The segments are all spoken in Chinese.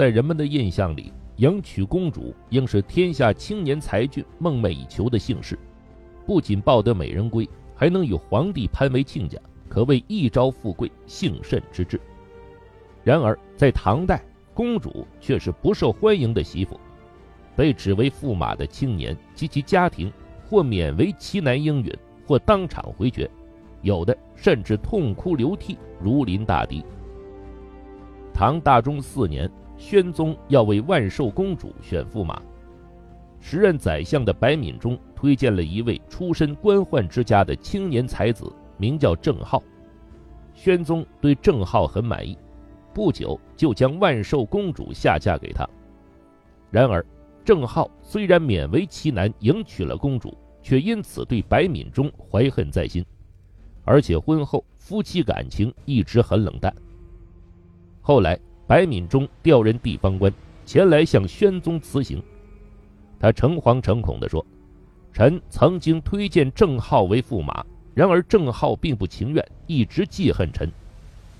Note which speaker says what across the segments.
Speaker 1: 在人们的印象里，迎娶公主应是天下青年才俊梦寐以求的幸事，不仅抱得美人归，还能与皇帝攀为亲家，可谓一朝富贵幸甚之至。然而，在唐代，公主却是不受欢迎的媳妇，被指为驸马的青年及其家庭，或勉为其难应允，或当场回绝，有的甚至痛哭流涕，如临大敌。唐大中四年，宣宗要为万寿公主选驸马，时任宰相的白敏中推荐了一位出身官宦之家的青年才子，名叫郑浩。宣宗对郑浩很满意。不久就将万寿公主下嫁给他。然而，郑浩虽然勉为其难迎娶了公主，却因此对白敏中怀恨在心，而且婚后夫妻感情一直很冷淡。后来，白敏中调任地方官，前来向宣宗辞行。他诚惶诚恐地说：“臣曾经推荐郑浩为驸马，然而郑浩并不情愿，一直记恨臣。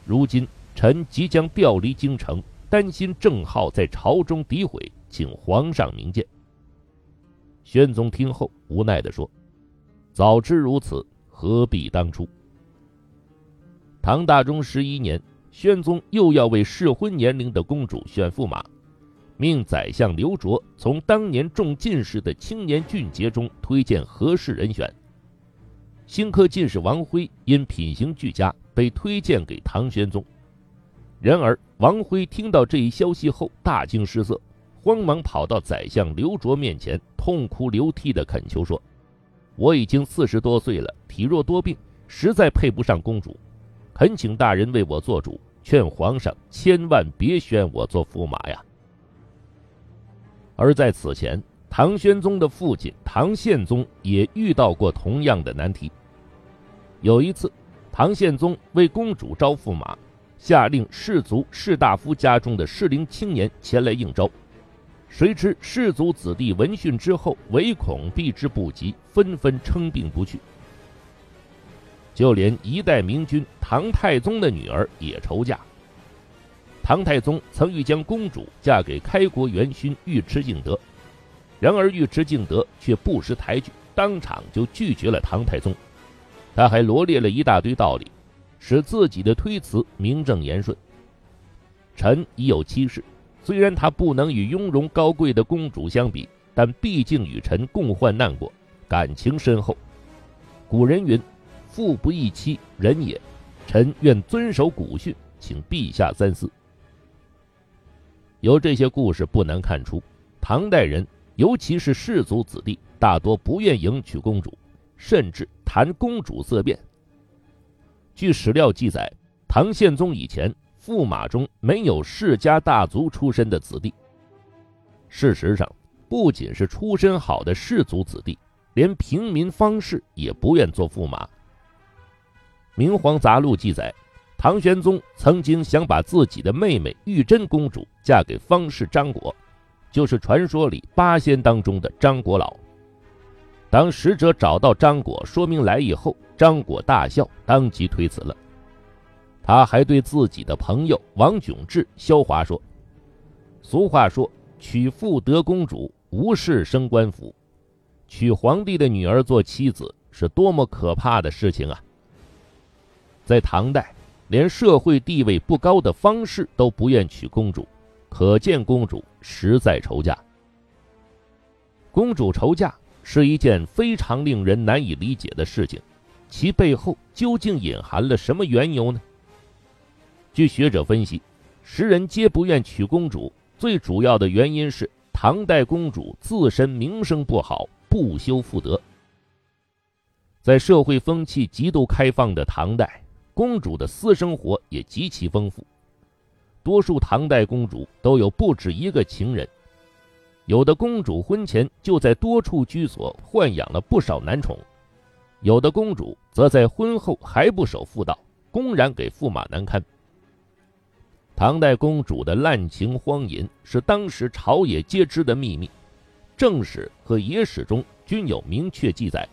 Speaker 1: 如今。”臣即将调离京城，担心郑浩在朝中诋毁，请皇上明鉴。宣宗听后无奈地说：“早知如此，何必当初？”唐大中十一年，宣宗又要为适婚年龄的公主选驸马，命宰相刘卓从当年中进士的青年俊杰中推荐合适人选。新科进士王辉因品行俱佳，被推荐给唐宣宗。然而，王辉听到这一消息后大惊失色，慌忙跑到宰相刘卓面前，痛哭流涕地恳求说：“我已经四十多岁了，体弱多病，实在配不上公主，恳请大人为我做主，劝皇上千万别选我做驸马呀。”而在此前，唐宣宗的父亲唐宪宗也遇到过同样的难题。有一次，唐宪宗为公主招驸马。下令士族士大夫家中的适龄青年前来应招，谁知士族子弟闻讯之后，唯恐避之不及，纷纷称病不去。就连一代明君唐太宗的女儿也愁嫁。唐太宗曾欲将公主嫁给开国元勋尉迟敬德，然而尉迟敬德却不识抬举，当场就拒绝了唐太宗。他还罗列了一大堆道理。使自己的推辞名正言顺。臣已有妻室，虽然她不能与雍容高贵的公主相比，但毕竟与臣共患难过，感情深厚。古人云：“富不易妻，人也。”臣愿遵守古训，请陛下三思。由这些故事不难看出，唐代人，尤其是士族子弟，大多不愿迎娶公主，甚至谈公主色变。据史料记载，唐宪宗以前驸马中没有世家大族出身的子弟。事实上，不仅是出身好的士族子弟，连平民方士也不愿做驸马。《明皇杂录》记载，唐玄宗曾经想把自己的妹妹玉贞公主嫁给方士张果，就是传说里八仙当中的张果老。当使者找到张果，说明来意后，张果大笑，当即推辞了。他还对自己的朋友王炯志萧华说：“俗话说，娶妇得公主，无事升官府。娶皇帝的女儿做妻子，是多么可怕的事情啊！”在唐代，连社会地位不高的方士都不愿娶公主，可见公主实在愁嫁。公主愁嫁。是一件非常令人难以理解的事情，其背后究竟隐含了什么缘由呢？据学者分析，时人皆不愿娶公主，最主要的原因是唐代公主自身名声不好，不修妇德。在社会风气极度开放的唐代，公主的私生活也极其丰富，多数唐代公主都有不止一个情人。有的公主婚前就在多处居所豢养了不少男宠，有的公主则在婚后还不守妇道，公然给驸马难堪。唐代公主的滥情荒淫是当时朝野皆知的秘密，正史和野史中均有明确记载。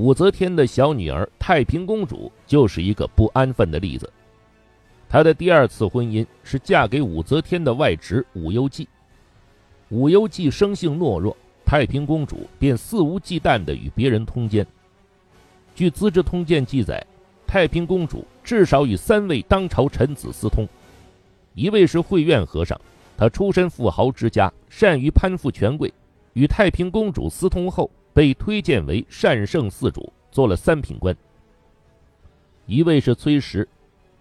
Speaker 1: 武则天的小女儿太平公主就是一个不安分的例子。她的第二次婚姻是嫁给武则天的外侄武攸暨。武攸暨生性懦弱，太平公主便肆无忌惮地与别人通奸。据《资治通鉴》记载，太平公主至少与三位当朝臣子私通，一位是慧苑和尚，他出身富豪之家，善于攀附权贵，与太平公主私通后被推荐为善圣寺主，做了三品官。一位是崔实，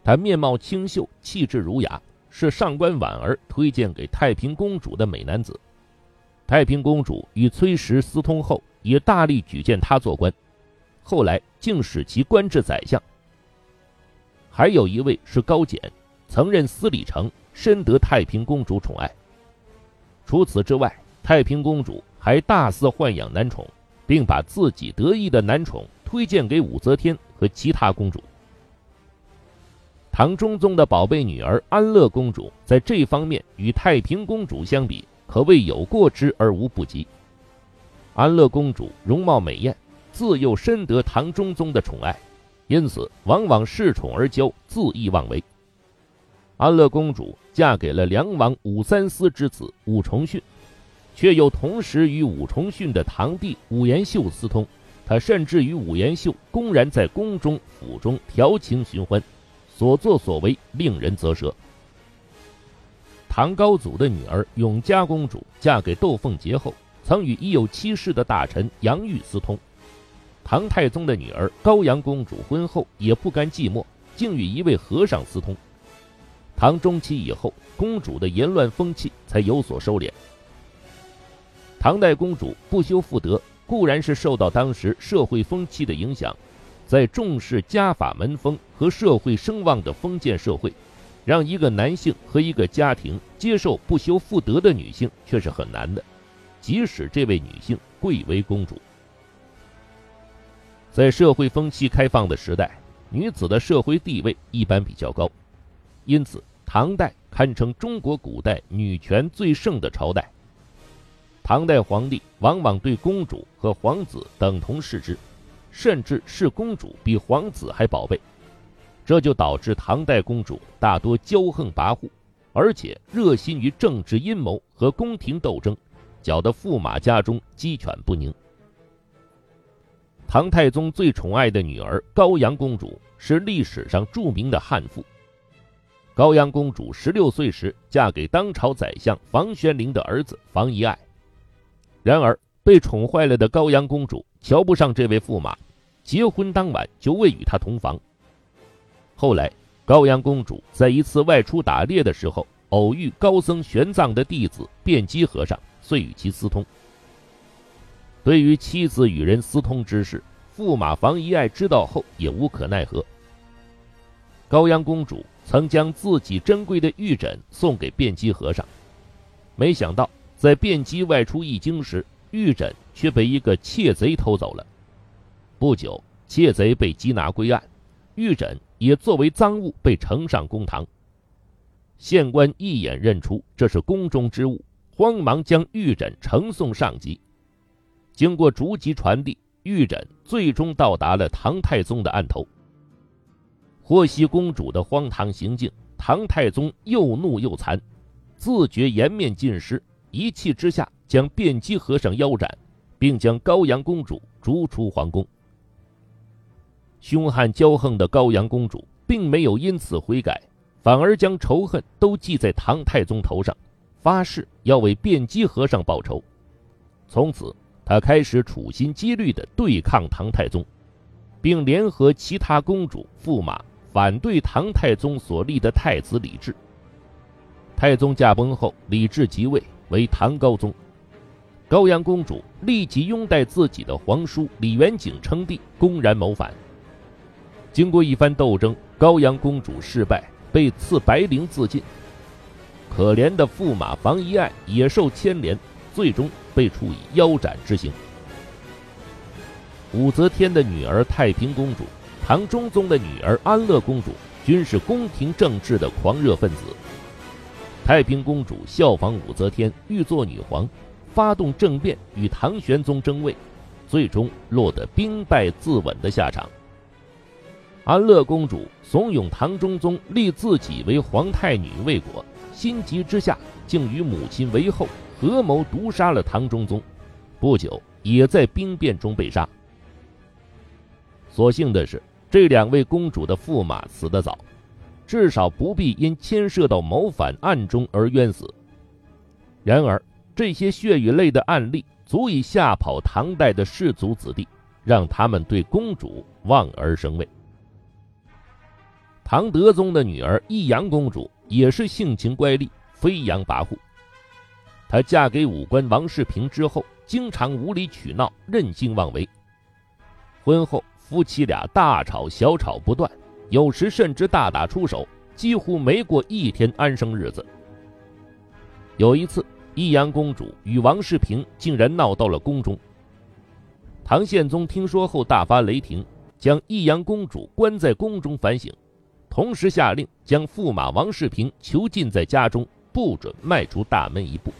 Speaker 1: 他面貌清秀，气质儒雅。是上官婉儿推荐给太平公主的美男子。太平公主与崔实私通后，也大力举荐他做官，后来竟使其官至宰相。还有一位是高简，曾任司礼丞，深得太平公主宠爱。除此之外，太平公主还大肆豢养男宠，并把自己得意的男宠推荐给武则天和其他公主。唐中宗的宝贝女儿安乐公主在这方面与太平公主相比，可谓有过之而无不及。安乐公主容貌美艳，自幼深得唐中宗的宠爱，因此往往恃宠而骄，恣意妄为。安乐公主嫁给了梁王武三思之子武重训，却又同时与武重训的堂弟武延秀私通，他甚至与武延秀公然在宫中、府中调情寻欢。所作所为令人啧舌。唐高祖的女儿永嘉公主嫁给窦凤杰后，曾与已有妻室的大臣杨玉私通。唐太宗的女儿高阳公主婚后也不甘寂寞，竟与一位和尚私通。唐中期以后，公主的淫乱风气才有所收敛。唐代公主不修妇德，固然是受到当时社会风气的影响。在重视家法门风和社会声望的封建社会，让一个男性和一个家庭接受不修妇德的女性却是很难的，即使这位女性贵为公主。在社会风气开放的时代，女子的社会地位一般比较高，因此唐代堪称中国古代女权最盛的朝代。唐代皇帝往往对公主和皇子等同视之。甚至视公主比皇子还宝贝，这就导致唐代公主大多骄横跋扈，而且热心于政治阴谋和宫廷斗争，搅得驸马家中鸡犬不宁。唐太宗最宠爱的女儿高阳公主是历史上著名的悍妇。高阳公主十六岁时嫁给当朝宰相房玄龄的儿子房遗爱，然而被宠坏了的高阳公主。瞧不上这位驸马，结婚当晚就未与他同房。后来，高阳公主在一次外出打猎的时候，偶遇高僧玄奘的弟子辩机和尚，遂与其私通。对于妻子与人私通之事，驸马房遗爱知道后也无可奈何。高阳公主曾将自己珍贵的玉枕送给辩机和尚，没想到在辩机外出一经时，玉枕。却被一个窃贼偷走了。不久，窃贼被缉拿归案，玉枕也作为赃物被呈上公堂。县官一眼认出这是宫中之物，慌忙将玉枕呈送上级。经过逐级传递，玉枕最终到达了唐太宗的案头。获悉公主的荒唐行径，唐太宗又怒又残，自觉颜面尽失，一气之下将辩机和尚腰斩。并将高阳公主逐出皇宫。凶悍骄横的高阳公主并没有因此悔改，反而将仇恨都记在唐太宗头上，发誓要为辩机和尚报仇。从此，她开始处心积虑地对抗唐太宗，并联合其他公主、驸马反对唐太宗所立的太子李治。太宗驾崩后，李治即位为唐高宗。高阳公主立即拥戴自己的皇叔李元景称帝，公然谋反。经过一番斗争，高阳公主失败，被赐白绫自尽。可怜的驸马房遗爱也受牵连，最终被处以腰斩之刑。武则天的女儿太平公主、唐中宗的女儿安乐公主均是宫廷政治的狂热分子。太平公主效仿武则天，欲做女皇。发动政变与唐玄宗争位，最终落得兵败自刎的下场。安乐公主怂恿唐中宗立自己为皇太女未果，心急之下竟与母亲为后，合谋毒杀了唐中宗。不久，也在兵变中被杀。所幸的是，这两位公主的驸马死得早，至少不必因牵涉到谋反案中而冤死。然而，这些血与泪的案例足以吓跑唐代的士族子弟，让他们对公主望而生畏。唐德宗的女儿益阳公主也是性情乖戾、飞扬跋扈。她嫁给武官王世平之后，经常无理取闹、任性妄为。婚后，夫妻俩大吵小吵不断，有时甚至大打出手，几乎没过一天安生日子。有一次，义阳公主与王世平竟然闹到了宫中。唐宪宗听说后大发雷霆，将义阳公主关在宫中反省。同时下令将驸马王世平囚禁在家中，不准迈出大门一步。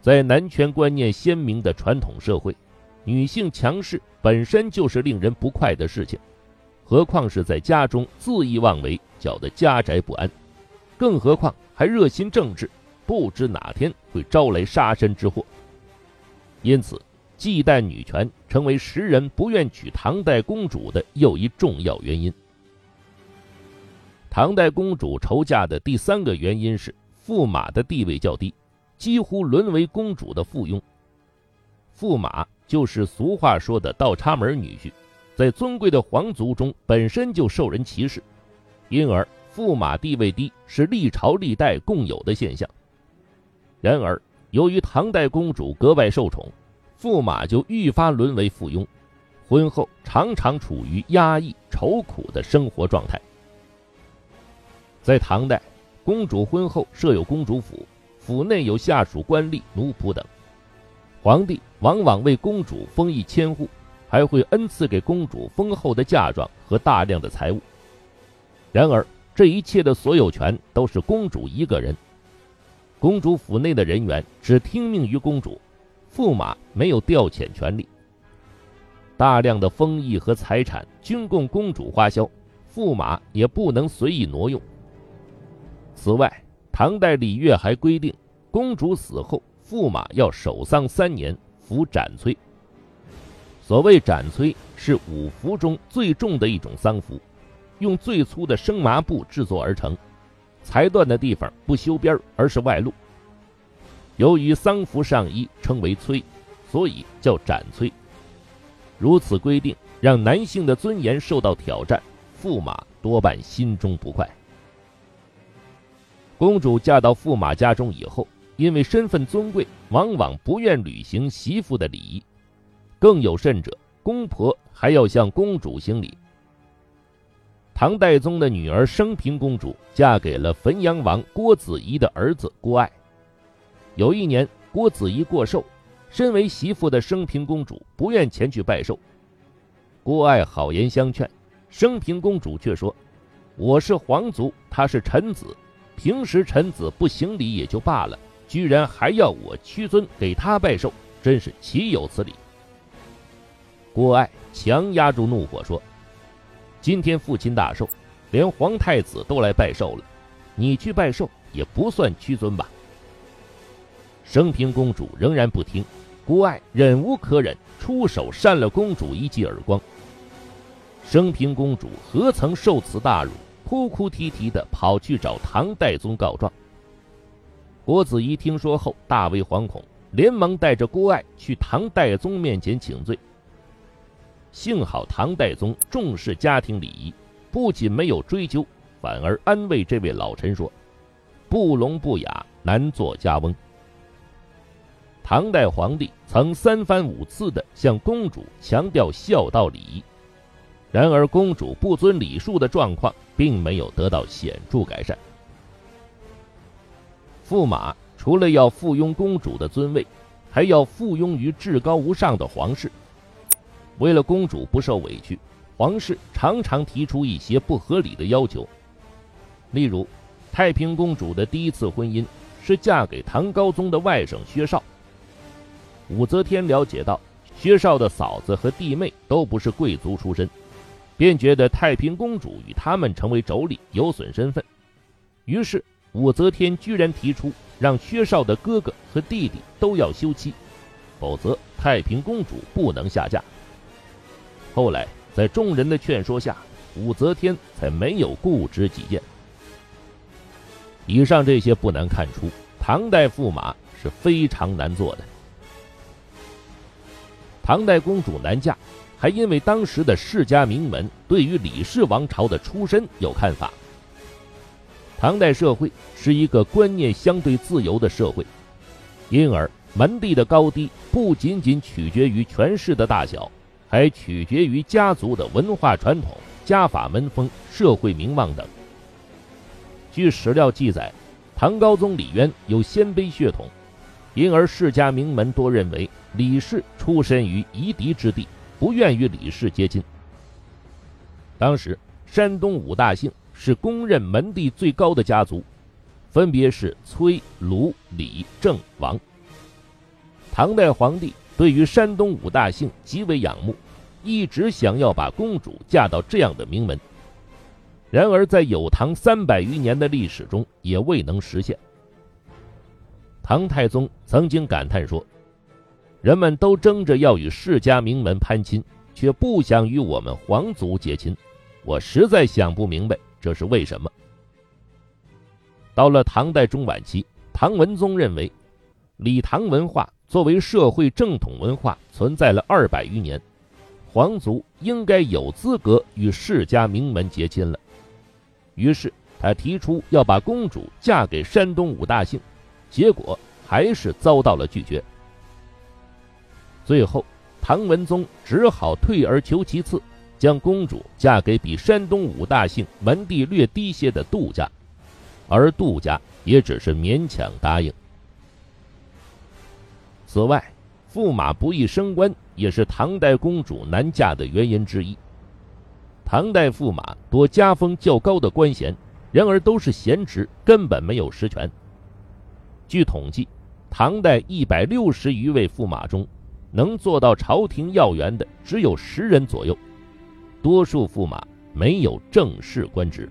Speaker 1: 在男权观念鲜明的传统社会，女性强势本身就是令人不快的事情，何况是在家中恣意妄为，搅得家宅不安，更何况还热心政治，不知哪天会招来杀身之祸。因此，忌惮女权成为时人不愿娶唐代公主的又一重要原因。唐代公主愁嫁的第三个原因是驸马的地位较低，几乎沦为公主的附庸。驸马就是俗话说的倒插门女婿，在尊贵的皇族中本身就受人歧视，因而驸马地位低是历朝历代共有的现象。然而，由于唐代公主格外受宠，驸马就愈发沦为附庸，婚后常常处于压抑愁苦的生活状态。在唐代，公主婚后设有公主府，府内有下属官吏、奴仆等。皇帝往往为公主封邑千户，还会恩赐给公主丰厚的嫁妆和大量的财物。然而，这一切的所有权都是公主一个人。公主府内的人员只听命于公主，驸马没有调遣权利。大量的封邑和财产均供公主花销，驸马也不能随意挪用。此外，唐代礼乐还规定，公主死后，驸马要守丧三年，服斩催。所谓斩催，是五服中最重的一种丧服，用最粗的生麻布制作而成，裁断的地方不修边而是外露。由于丧服上衣称为催，所以叫斩催。如此规定，让男性的尊严受到挑战，驸马多半心中不快。公主嫁到驸马家中以后，因为身份尊贵，往往不愿履行媳妇的礼仪，更有甚者，公婆还要向公主行礼。唐代宗的女儿升平公主嫁给了汾阳王郭子仪的儿子郭爱。有一年，郭子仪过寿，身为媳妇的升平公主不愿前去拜寿。郭爱好言相劝，升平公主却说：“我是皇族，他是臣子。”平时臣子不行礼也就罢了，居然还要我屈尊给他拜寿，真是岂有此理！郭爱强压住怒火说：“今天父亲大寿，连皇太子都来拜寿了，你去拜寿也不算屈尊吧？”升平公主仍然不听，郭爱忍无可忍，出手扇了公主一记耳光。升平公主何曾受此大辱？哭哭啼啼的跑去找唐代宗告状。郭子仪听说后大为惶恐，连忙带着郭爱去唐代宗面前请罪。幸好唐代宗重视家庭礼仪，不仅没有追究，反而安慰这位老臣说：“不聋不哑，难做家翁。”唐代皇帝曾三番五次的向公主强调孝道礼仪。然而，公主不遵礼数的状况并没有得到显著改善。驸马除了要附庸公主的尊位，还要附庸于至高无上的皇室。为了公主不受委屈，皇室常常提出一些不合理的要求。例如，太平公主的第一次婚姻是嫁给唐高宗的外甥薛绍。武则天了解到，薛绍的嫂子和弟妹都不是贵族出身。便觉得太平公主与他们成为妯娌有损身份，于是武则天居然提出让薛绍的哥哥和弟弟都要休妻，否则太平公主不能下嫁。后来在众人的劝说下，武则天才没有固执己见。以上这些不难看出，唐代驸马是非常难做的。唐代公主难嫁，还因为当时的世家名门对于李氏王朝的出身有看法。唐代社会是一个观念相对自由的社会，因而门第的高低不仅仅取决于权势的大小，还取决于家族的文化传统、家法门风、社会名望等。据史料记载，唐高宗李渊有鲜卑血统，因而世家名门多认为。李氏出身于夷狄之地，不愿与李氏接近。当时，山东五大姓是公认门第最高的家族，分别是崔、卢、李、郑、王。唐代皇帝对于山东五大姓极为仰慕，一直想要把公主嫁到这样的名门。然而，在有唐三百余年的历史中，也未能实现。唐太宗曾经感叹说。人们都争着要与世家名门攀亲，却不想与我们皇族结亲，我实在想不明白这是为什么。到了唐代中晚期，唐文宗认为，李唐文化作为社会正统文化存在了二百余年，皇族应该有资格与世家名门结亲了。于是他提出要把公主嫁给山东五大姓，结果还是遭到了拒绝。最后，唐文宗只好退而求其次，将公主嫁给比山东五大姓门第略低些的杜家，而杜家也只是勉强答应。此外，驸马不易升官也是唐代公主难嫁的原因之一。唐代驸马多家风较高的官衔，然而都是闲职，根本没有实权。据统计，唐代一百六十余位驸马中，能做到朝廷要员的只有十人左右，多数驸马没有正式官职。